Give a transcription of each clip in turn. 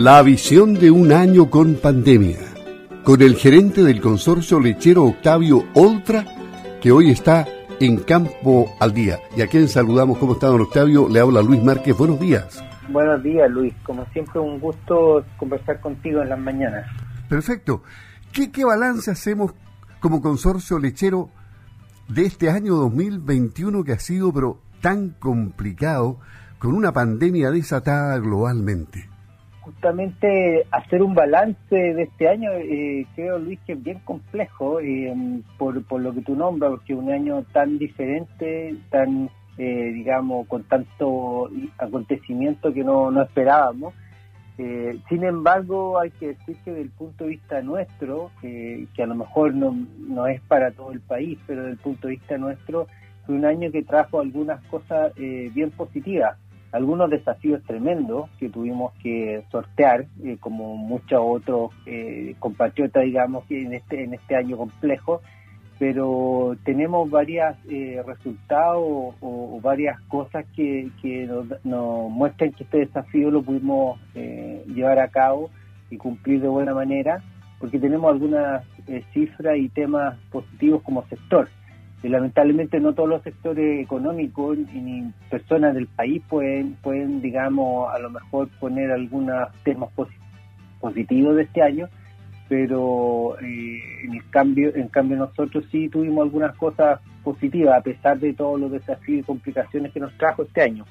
La visión de un año con pandemia, con el gerente del consorcio lechero Octavio Oltra, que hoy está en Campo al Día. Y a quien saludamos, ¿cómo está don Octavio? Le habla Luis Márquez, buenos días. Buenos días Luis, como siempre un gusto conversar contigo en las mañanas. Perfecto. ¿Qué, qué balance hacemos como consorcio lechero de este año 2021 que ha sido pero tan complicado con una pandemia desatada globalmente? Justamente hacer un balance de este año, eh, creo Luis que es bien complejo eh, por, por lo que tú nombras, porque un año tan diferente, tan, eh, digamos, con tanto acontecimiento que no, no esperábamos. sin embargo, hay que decir que desde el punto de vista nuestro, que a lo mejor no, no es para todo el país, pero desde el punto de vista nuestro, fue un año que trajo algunas cosas bien positivas algunos desafíos tremendos que tuvimos que sortear, eh, como muchos otros eh, compatriotas, digamos, en este, en este año complejo, pero tenemos varios eh, resultados o, varias cosas que, que nos, muestran que este desafío lo pudimos eh, llevar a cabo y cumplir de buena manera, porque tenemos algunas cifras y temas positivos como sector lamentablemente no todos los sectores económicos ni personas del país pueden, pueden digamos, a lo mejor poner algunos temas positivos de este año, pero eh, en cambio, en cambio nosotros sí tuvimos algunas cosas positivas a pesar de todos los desafíos y complicaciones que nos trajo este año.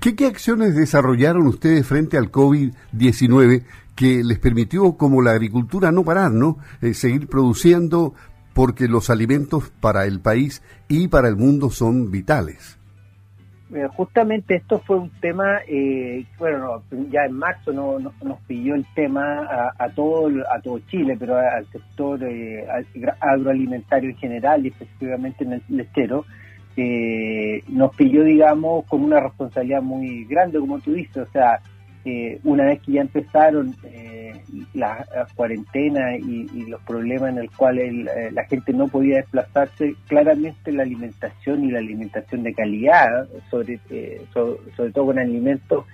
¿Qué, qué acciones desarrollaron ustedes frente al COVID-19 que les permitió, como la agricultura, no parar, ¿no? Eh, seguir produciendo, porque los alimentos para el país y para el mundo son vitales. Eh, justamente esto fue un tema, eh, bueno, ya en marzo no, nos pilló el tema a, todo a todo Chile, pero al sector eh, agroalimentario en general y específicamente en el lechero, nos pilló, digamos, con una responsabilidad muy grande, como tú dices, o sea, una vez que ya empezaron la, cuarentena y, los problemas en el cual eh, la gente no podía desplazarse, claramente la alimentación y la alimentación de calidad, sobre, eh, sobre, todo con alimentos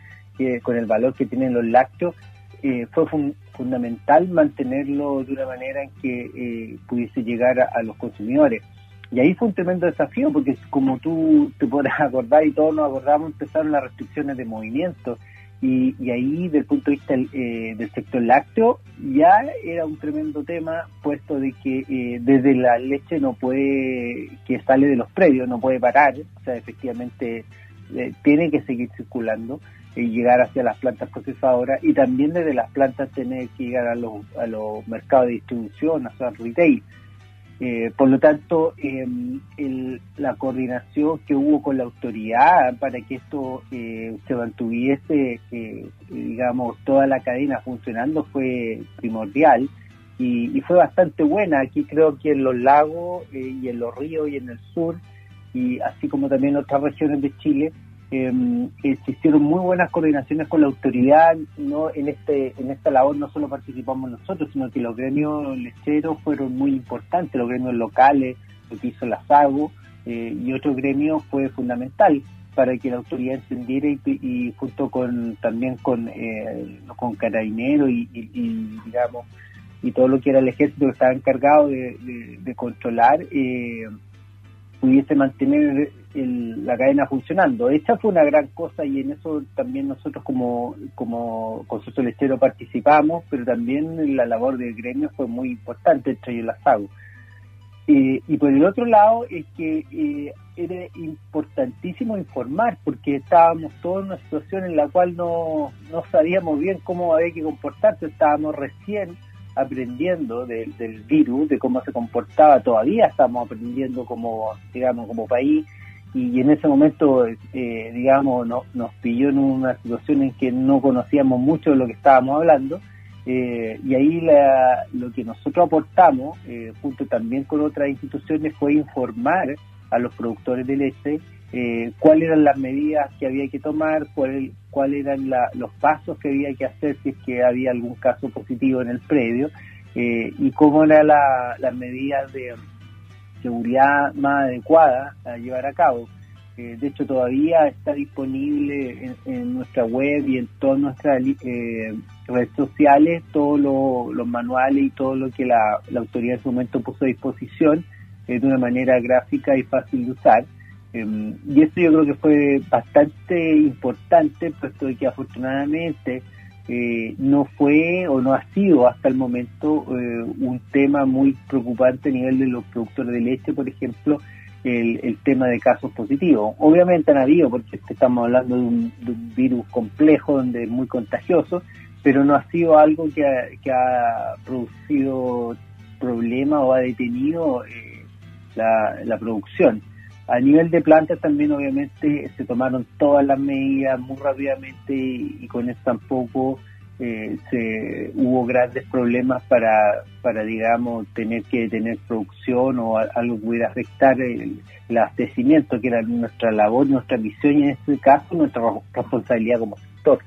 con el valor que tienen los lácteos, eh, fue fundamental mantenerlo de una manera en que pudiese llegar a, los consumidores. Y ahí fue un tremendo desafío porque como tú te podrás acordar y todos nos acordamos, empezaron las restricciones de movimiento y, y, ahí, desde el punto de vista eh, del sector lácteo, ya era un tremendo tema, puesto de que eh, desde la leche no puede, que sale de los predios, no puede parar, o sea, efectivamente eh, tiene que seguir circulando y llegar hacia las plantas procesadoras y también desde las plantas tener que llegar a los, a los mercados de distribución, a los retail. Eh, por lo tanto, em, la coordinación que hubo con la autoridad para que esto eh, se mantuviese, eh, digamos, toda la cadena funcionando fue primordial y, fue bastante buena. Aquí creo que en los lagos y en los ríos y en el sur, y así como también en otras regiones de Chile, eh, existieron muy buenas coordinaciones con la autoridad, no en este en esta labor no solo participamos nosotros, sino que los gremios lecheros fueron muy importantes, los gremios locales, lo que hizo la SAGO eh, y otro gremio fue fundamental para que la autoridad entendiera y, junto con también con eh, con carabineros y, digamos y todo lo que era el ejército que estaba encargado de, de controlar eh, pudiese mantener la cadena funcionando. Esa fue una gran cosa y en eso también nosotros como, como consorcio lechero participamos, pero también la labor del gremio fue muy importante, entre ellos las hago. y por el otro lado es que eh, era importantísimo informar porque estábamos todos en una situación en la cual no, no sabíamos bien cómo había que comportarse, estábamos recién aprendiendo del virus, de cómo se comportaba, todavía estamos aprendiendo como, digamos, como país, y en ese momento, eh, digamos, no, nos pilló en una situación en que no conocíamos mucho de lo que estábamos hablando, eh, y ahí lo que nosotros aportamos, eh, junto también con otras instituciones, fue informar a los productores de leche eh, cuáles eran las medidas que había que tomar, cuáles cuál eran los pasos que había que hacer si es que había algún caso positivo en el predio y cómo eran las medidas de seguridad más adecuadas a llevar a cabo. de hecho, todavía está disponible en, nuestra web y en todas nuestras redes sociales todos los manuales y todo lo que la, autoridad en su momento puso a disposición de una manera gráfica y fácil de usar. Em, y esto yo creo que fue bastante importante, puesto que afortunadamente eh, no fue o no ha sido hasta el momento eh, un tema muy preocupante a nivel de los productores de leche, por ejemplo, el, tema de casos positivos. Obviamente han habido, porque estamos hablando de un, virus complejo, donde es muy contagioso, pero no ha sido algo que ha, producido problemas o ha detenido eh, la producción. A nivel de plantas también obviamente se tomaron todas las medidas muy rápidamente y, con eso tampoco eh, se hubo grandes problemas para, para digamos, tener que tener producción o algo que pudiera afectar el, el, abastecimiento, que era nuestra labor, nuestra misión y en este caso nuestra responsabilidad como sector.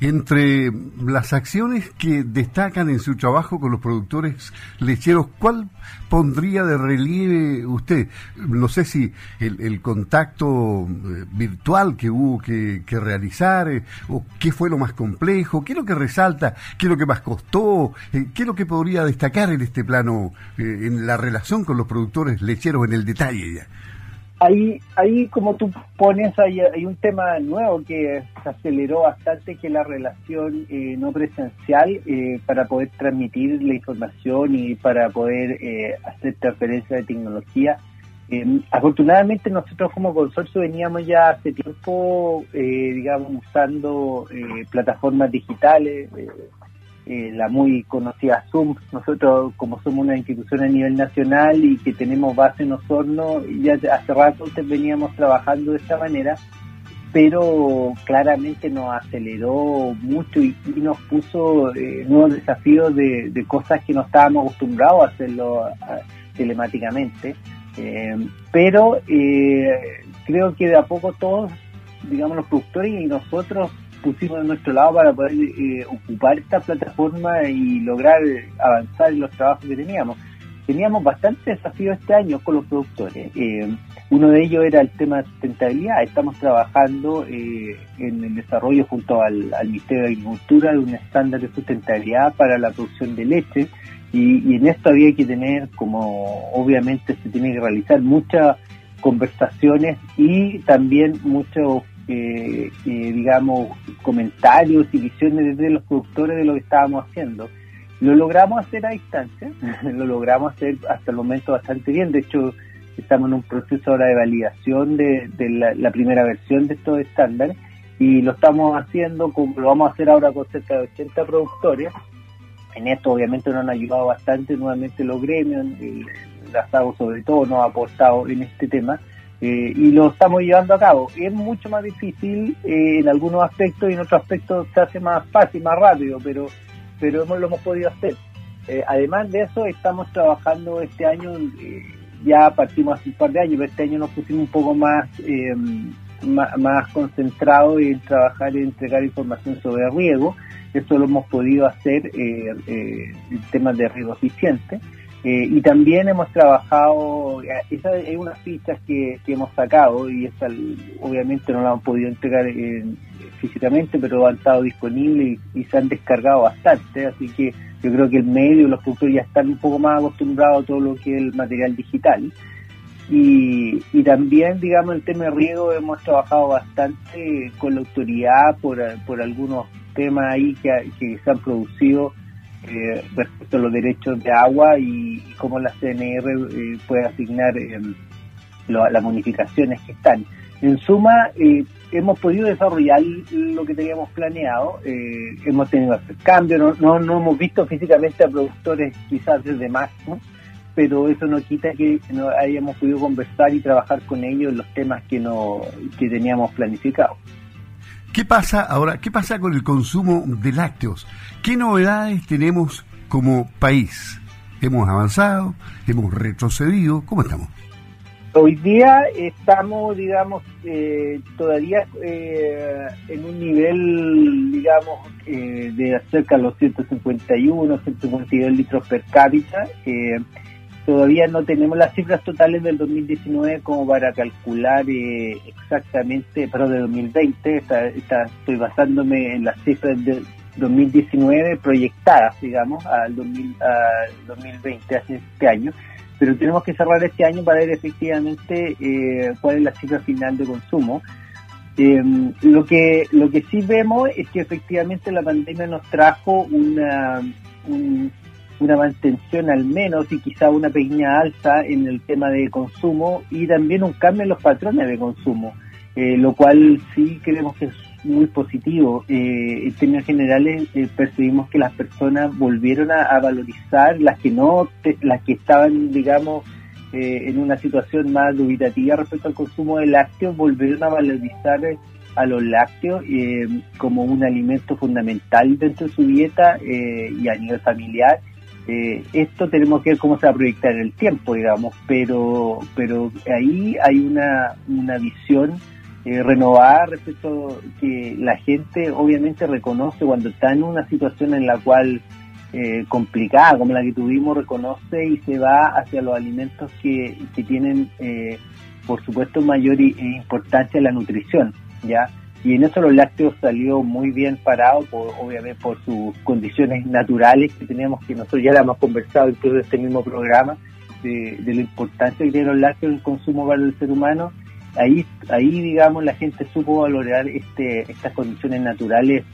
Entre las acciones que destacan en su trabajo con los productores lecheros, ¿cuál pondría de relieve usted? No sé si el, contacto eh, virtual que hubo que, realizar, eh, o qué fue lo más complejo, qué es lo que resalta, qué es lo que más costó, eh, qué es lo que podría destacar en este plano, en la relación con los productores lecheros en el detalle ya ahí, ahí como tú pones, hay, hay un tema nuevo que se aceleró bastante, que es la relación eh, no presencial eh, para poder transmitir la información y para poder eh, hacer transferencia de tecnología. afortunadamente nosotros como consorcio veníamos ya hace tiempo, digamos, usando plataformas digitales, eh, la muy conocida Zoom. Nosotros, como somos una institución a nivel nacional y que tenemos base en Osorno, ya hace rato veníamos trabajando de esta manera, pero claramente nos aceleró mucho y, nos puso eh, nuevos desafíos de, cosas que no estábamos acostumbrados a hacerlo telemáticamente. Eh, pero creo que de a poco todos, digamos, los productores y nosotros pusimos de nuestro lado para poder eh, ocupar esta plataforma y lograr avanzar en los trabajos que teníamos. Teníamos bastantes desafíos este año con los productores. Eh, uno de ellos era el tema de sustentabilidad. Estamos trabajando eh, en el desarrollo junto al, Ministerio de Agricultura de un estándar de sustentabilidad para la producción de leche y, y en esto había que tener, como obviamente se tiene que realizar, muchas conversaciones y también muchos eh, digamos, comentarios y visiones de los productores de lo que estábamos haciendo. Lo logramos hacer a distancia, lo logramos hacer hasta el momento bastante bien. De hecho, estamos en un proceso ahora de validación de, la, primera versión de estos estándares y lo estamos haciendo, como lo vamos a hacer ahora con cerca de 80 productores. En esto obviamente nos han ayudado bastante nuevamente los gremios, las hago sobre todo nos ha aportado en este tema eh, y lo estamos llevando a cabo. Es mucho más difícil eh, en algunos aspectos y en otros aspectos se hace más fácil, más rápido, pero, pero hemos, lo hemos podido hacer. Eh, además de eso, estamos trabajando este año, ya partimos hace un par de años, pero este año nos pusimos un poco más, más, más concentrados en trabajar y entregar información sobre riego. Eso lo hemos podido hacer en temas de riego eficiente. Eh, y también hemos trabajado, eh, esa es una fichas que, que hemos sacado y esa obviamente no la hemos podido entregar físicamente, pero han estado disponibles y, se han descargado bastante, así que yo creo que el medio, los productores ya están un poco más acostumbrados a todo lo que es el material digital. Y, y también, digamos, el tema de riego hemos trabajado bastante con la autoridad por, por algunos temas ahí que, que se han producido eh, respecto a los derechos de agua y, cómo la CNR eh, puede asignar eh, las bonificaciones que están. En suma, hemos podido desarrollar lo que teníamos planeado, hemos tenido cambios, no, no, hemos visto físicamente a productores quizás desde máximo, pero eso no quita que no hayamos podido conversar y trabajar con ellos los temas que, no, que teníamos planificados. ¿Qué pasa ahora? ¿Qué pasa con el consumo de lácteos? ¿Qué novedades tenemos como país? ¿Hemos avanzado? ¿Hemos retrocedido? ¿Cómo estamos? Hoy día estamos, digamos, eh, todavía eh, en un nivel, digamos, eh, de cerca de los 151, 152 litros per cápita. Todavía no tenemos las cifras totales del 2019 como para calcular eh, exactamente, pero de 2020, estoy basándome en las cifras de 2019 proyectadas, digamos, al, 2020, hace este año, pero tenemos que cerrar este año para ver efectivamente eh, cuál es la cifra final de consumo. Eh, lo que lo que sí vemos es que efectivamente la pandemia nos trajo una, un, una mantención al menos y quizá una pequeña alza en el tema de consumo y también un cambio en los patrones de consumo, eh, lo cual sí creemos que es muy positivo. Eh, en términos generales eh, percibimos que las personas volvieron a, valorizar las que no, las que estaban, digamos, en una situación más dubitativa respecto al consumo de lácteos, volvieron a valorizar a los lácteos como un alimento fundamental dentro de su dieta y a nivel familiar eh, esto tenemos que ver cómo se va a proyectar en el tiempo, digamos, pero, pero ahí hay una, una visión eh, renovada respecto que la gente obviamente reconoce cuando está en una situación en la cual eh, complicada como la que tuvimos, reconoce y se va hacia los alimentos que, que tienen, por supuesto, mayor importancia en la nutrición, ¿ya? Y en eso los lácteos salió muy bien parado, obviamente por sus condiciones naturales que teníamos, que nosotros ya la hemos conversado incluso en este mismo programa, de, la importancia que tienen los lácteos en el consumo para el ser humano. Ahí, ahí digamos, la gente supo valorar este, estas condiciones naturales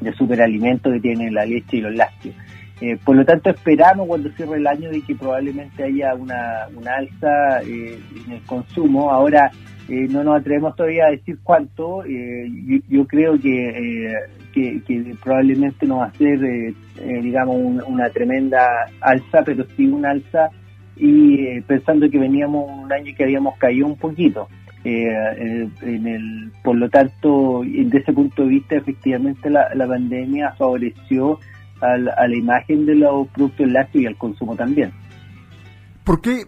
de superalimento que tienen la leche y los lácteos. Eh, por lo tanto, esperamos cuando cierre el año de que probablemente haya una, una alza eh, en el consumo. Ahora, eh, no nos atrevemos todavía a decir cuánto. Eh, yo, creo eh, que, que, probablemente no va a ser, digamos, una tremenda alza, pero sí una alza y pensando que veníamos un año que habíamos caído un poquito. en el, por lo tanto, desde ese punto de vista, efectivamente la, la pandemia favoreció a la, a la imagen de los productos lácteos y al consumo también. ¿Por qué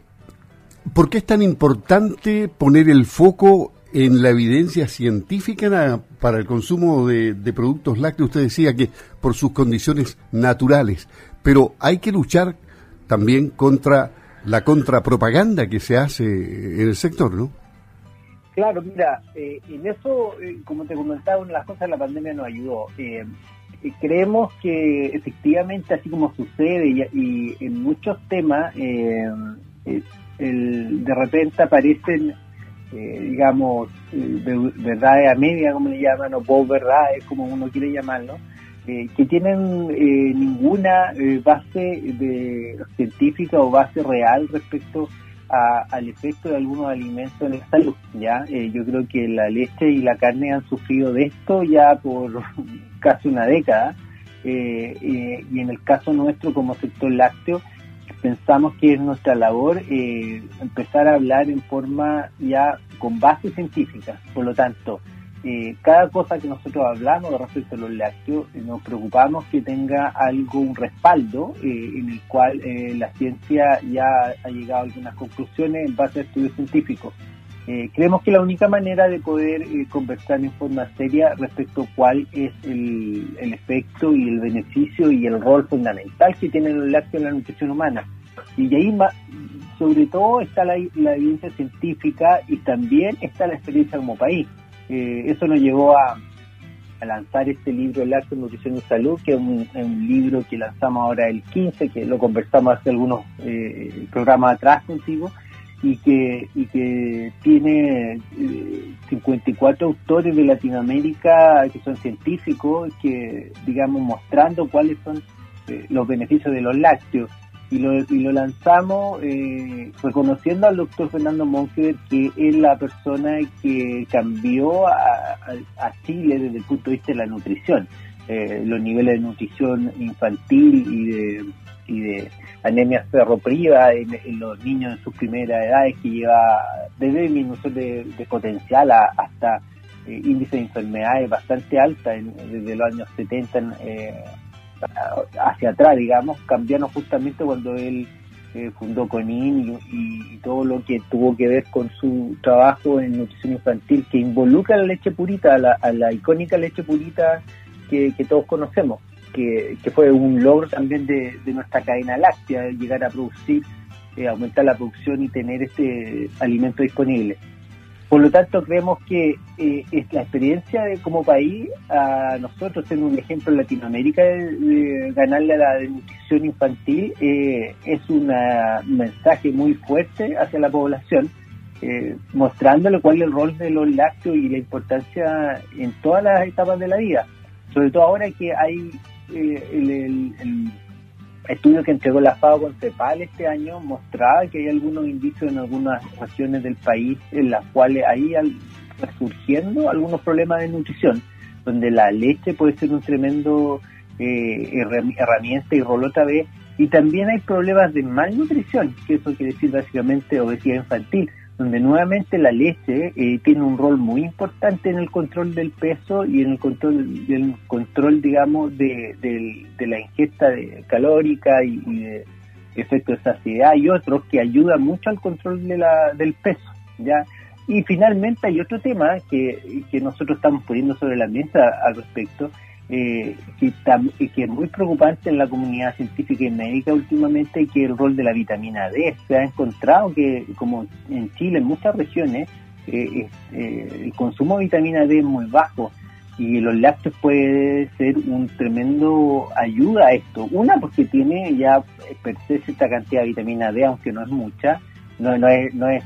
¿Por qué es tan importante poner el foco en la evidencia científica para el consumo de, productos lácteos? Usted decía que por sus condiciones naturales, pero hay que luchar también contra la contrapropaganda que se hace en el sector, ¿no? Claro, mira, eh, en eso, eh, como te comentaba, una de las cosas de la pandemia nos ayudó. Eh, creemos que efectivamente, así como sucede y, en muchos temas, el, de repente aparecen, eh, digamos, eh, verdades a media, como le llaman, o post verdades, como uno quiere llamarlo, eh, que tienen ninguna base de científica o base real respecto al efecto de algunos alimentos en la salud. ¿ya? yo creo que la leche y la carne han sufrido de esto ya por casi una década. y en el caso nuestro como sector lácteo, pensamos que es nuestra labor eh, empezar a hablar en forma ya con base científica. Por lo tanto, eh, cada cosa que nosotros hablamos respecto a los lácteos, eh, nos preocupamos que tenga algo, un respaldo en el cual la ciencia ya ha llegado a algunas conclusiones en base a estudios científicos. Eh, creemos que la única manera de poder eh, conversar en forma seria respecto a cuál es el, efecto y el beneficio y el rol fundamental que tiene el lácteo en la nutrición humana. Y ahí, sobre todo, está la, evidencia científica y también está la experiencia como país. Eh, eso nos llevó a, lanzar este libro, El lácteo, Nutrición y Salud, que es un, libro que lanzamos ahora el 15, que lo conversamos hace algunos programas atrás contigo y que, y que tiene 54 eh, autores de Latinoamérica que son científicos, que digamos mostrando cuáles son eh, los beneficios de los lácteos. Y lo, y lo lanzamos eh, reconociendo al doctor Fernando Monfiber que es la persona que cambió a, a, Chile desde el punto de vista de la nutrición. los niveles de nutrición infantil y de, y de anemia ferropriva en, en, los niños en sus primeras edades que lleva desde disminución de, potencial hasta eh, índice de enfermedades bastante alta desde los años 70 eh, hacia atrás, digamos, cambiando justamente cuando él eh, fundó CONIN y, todo lo que tuvo que ver con su trabajo en nutrición infantil que involucra la leche purita, a la, icónica leche purita que todos conocemos que, fue un logro también de, nuestra cadena láctea, llegar a producir eh, aumentar la producción y tener este alimento disponible. Por lo tanto, creemos que eh, la experiencia de, como país, a nosotros, siendo un ejemplo en Latinoamérica de, ganarle a la nutrición infantil, eh, es un mensaje muy fuerte hacia la población, eh, mostrándole cuál es el rol de los lácteos y la importancia en todas las etapas de la vida. Sobre todo ahora que hay eh, el estudio que entregó la FAO con CEPAL este año mostraba que hay algunos indicios en algunas regiones del país en las cuales ahí surgiendo algunos problemas de nutrición, donde la leche puede ser un tremendo eh, herramienta y rol otra vez, y también hay problemas de malnutrición, que eso quiere decir básicamente obesidad infantil, donde nuevamente la leche eh, tiene un rol muy importante en el control del peso y en el control, del control digamos, de, la ingesta de, calórica y, de efecto de saciedad y otros que ayudan mucho al control de la, del peso. ¿ya? Y finalmente hay otro tema que, que nosotros estamos poniendo sobre la mesa al respecto, eh, que, es muy preocupante en la comunidad científica y médica últimamente, que el rol de la vitamina D. Se ha encontrado que, como en Chile, en muchas regiones, eh, eh, el consumo de vitamina D es muy bajo y los lácteos puede ser un tremendo ayuda a esto. Una, porque tiene ya per se esta cantidad de vitamina D, aunque no es mucha, no, no es, no es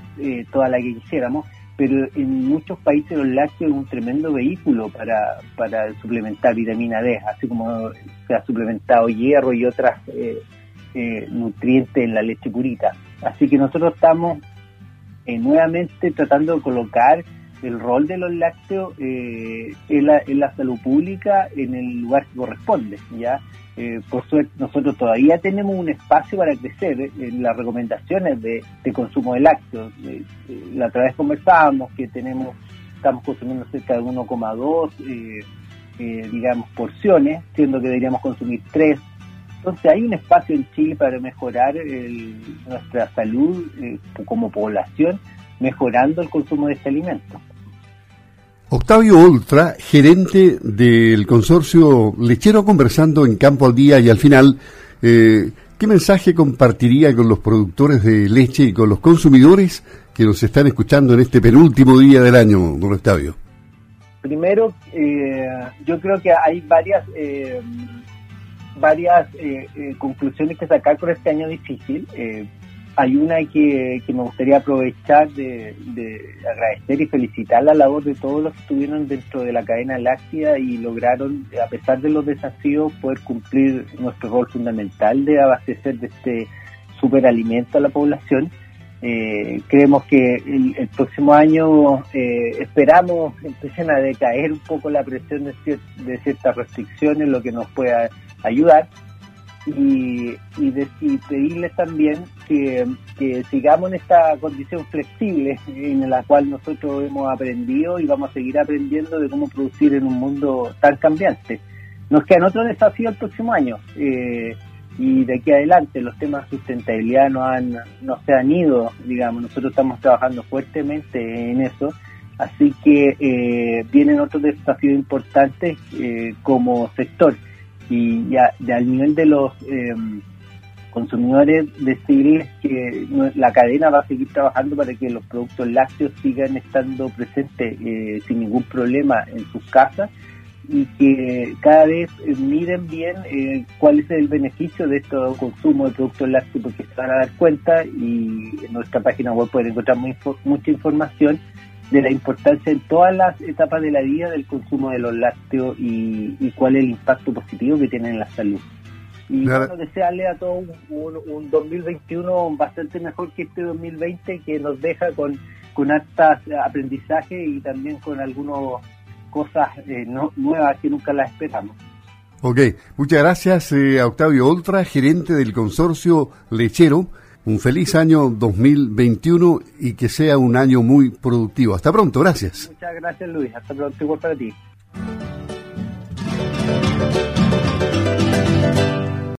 toda la que quisiéramos, pero en muchos países los lácteos es un tremendo vehículo para, para suplementar vitamina D, así como se ha suplementado hierro y otras eh, eh, nutrientes en la leche purita. Así que nosotros estamos eh, nuevamente tratando de colocar el rol de los lácteos en la, en, la, salud pública en el lugar que corresponde. ya eh, por suerte, nosotros todavía tenemos un espacio para crecer ¿eh? en las recomendaciones de, consumo de lácteos. la otra vez conversábamos que tenemos, estamos consumiendo cerca de 1,2, eh, digamos, porciones, siendo que deberíamos consumir 3. Entonces hay un espacio en Chile para mejorar nuestra salud como población, mejorando el consumo de este alimento. Octavio Oltra, gerente del consorcio lechero, conversando en Campo al Día y al final, eh, ¿qué mensaje compartiría con los productores de leche y con los consumidores que nos están escuchando en este penúltimo día del año, don Octavio? Primero, eh, yo creo que hay varias eh, varias conclusiones que sacar por este año difícil hay una que, me gustaría aprovechar de, agradecer y felicitar la labor de todos los que estuvieron dentro de la cadena láctea y lograron, a pesar de los desafíos, poder cumplir nuestro rol fundamental de abastecer de este superalimento a la población. Eh, creemos que el, próximo año eh, esperamos empiecen a decaer un poco la presión de, de ciertas restricciones, lo que nos pueda ayudar y, pedirles también que, sigamos en esta condición flexible en la cual nosotros hemos aprendido y vamos a seguir aprendiendo de cómo producir en un mundo tan cambiante. Nos quedan otros desafíos el próximo año eh, y de aquí adelante los temas de sustentabilidad no se han ido, digamos, nosotros estamos trabajando fuertemente en eso. Así que eh, vienen otros desafíos importantes eh, como sector y ya, al nivel de los em, consumidores decirles que la cadena va a seguir trabajando para que los productos lácteos sigan estando presentes eh, sin ningún problema en sus casas y que cada vez eh, miren bien eh, cuál es el beneficio de este consumo de productos lácteos porque se van a dar cuenta y en nuestra página web pueden encontrar mucha información de la importancia en todas las etapas de la vida del consumo de los lácteos y, cuál es el impacto positivo que tiene en la salud. Y bueno, desearle a todos un, 2021 bastante mejor que este 2020 que nos deja con, con aprendizajes aprendizaje y también con algunas cosas eh, nuevas que nunca las esperamos. Ok, muchas gracias eh, a Octavio Oltra, gerente del consorcio lechero un feliz año 2021 y que sea un año muy productivo. Hasta pronto, gracias. Muchas gracias Luis, hasta pronto igual para ti.